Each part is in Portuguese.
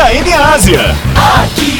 TKN Ásia. Aqui.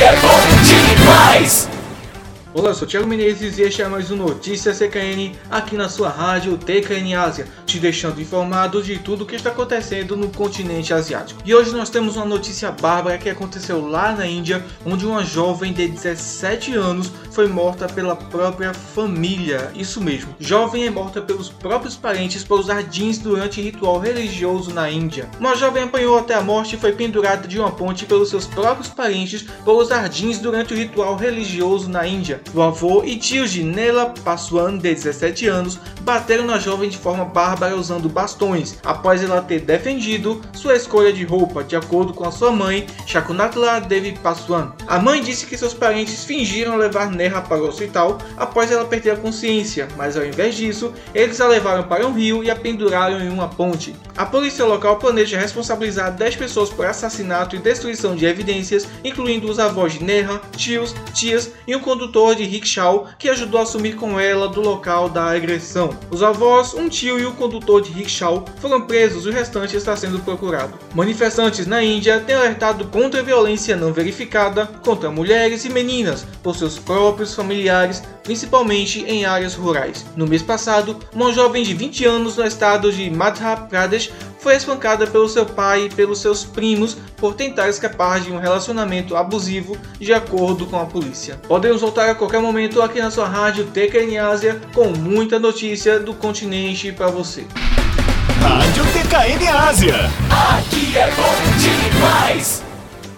Olá, eu sou Thiago Menezes e este é mais um Notícias CKN aqui na sua rádio TKN Ásia, te deixando informado de tudo o que está acontecendo no continente asiático. E hoje nós temos uma notícia bárbara que aconteceu lá na Índia, onde uma jovem de 17 anos foi morta pela própria família. Isso mesmo, jovem é morta pelos próprios parentes por usar jeans durante ritual religioso na Índia. Uma jovem apanhou até a morte e foi pendurada de uma ponte pelos seus próprios parentes por usar jeans durante o ritual religioso na Índia. O avô e tios de Nela Paswan, de 17 anos, bateram na jovem de forma bárbara usando bastões, após ela ter defendido sua escolha de roupa, de acordo com a sua mãe, Shakunatla Devi Paswan. A mãe disse que seus parentes fingiram levar Neha para o hospital após ela perder a consciência, mas ao invés disso, eles a levaram para um rio e a penduraram em uma ponte. A polícia local planeja responsabilizar 10 pessoas por assassinato e destruição de evidências, incluindo os avós de Neha, tios, tias e um condutor de rickshaw que ajudou a sumir com ela do local da agressão. Os avós, um tio e o condutor de rickshaw foram presos e o restante está sendo procurado. Manifestantes na Índia têm alertado contra a violência não verificada contra mulheres e meninas por seus próprios familiares, principalmente em áreas rurais. No mês passado, uma jovem de 20 anos no estado de Madhya Pradesh foi espancada pelo seu pai e pelos seus primos por tentar escapar de um relacionamento abusivo, de acordo com a polícia. Podemos voltar a qualquer momento aqui na sua rádio TKN Ásia com muita notícia do continente para você. Rádio TKN Ásia. Aqui.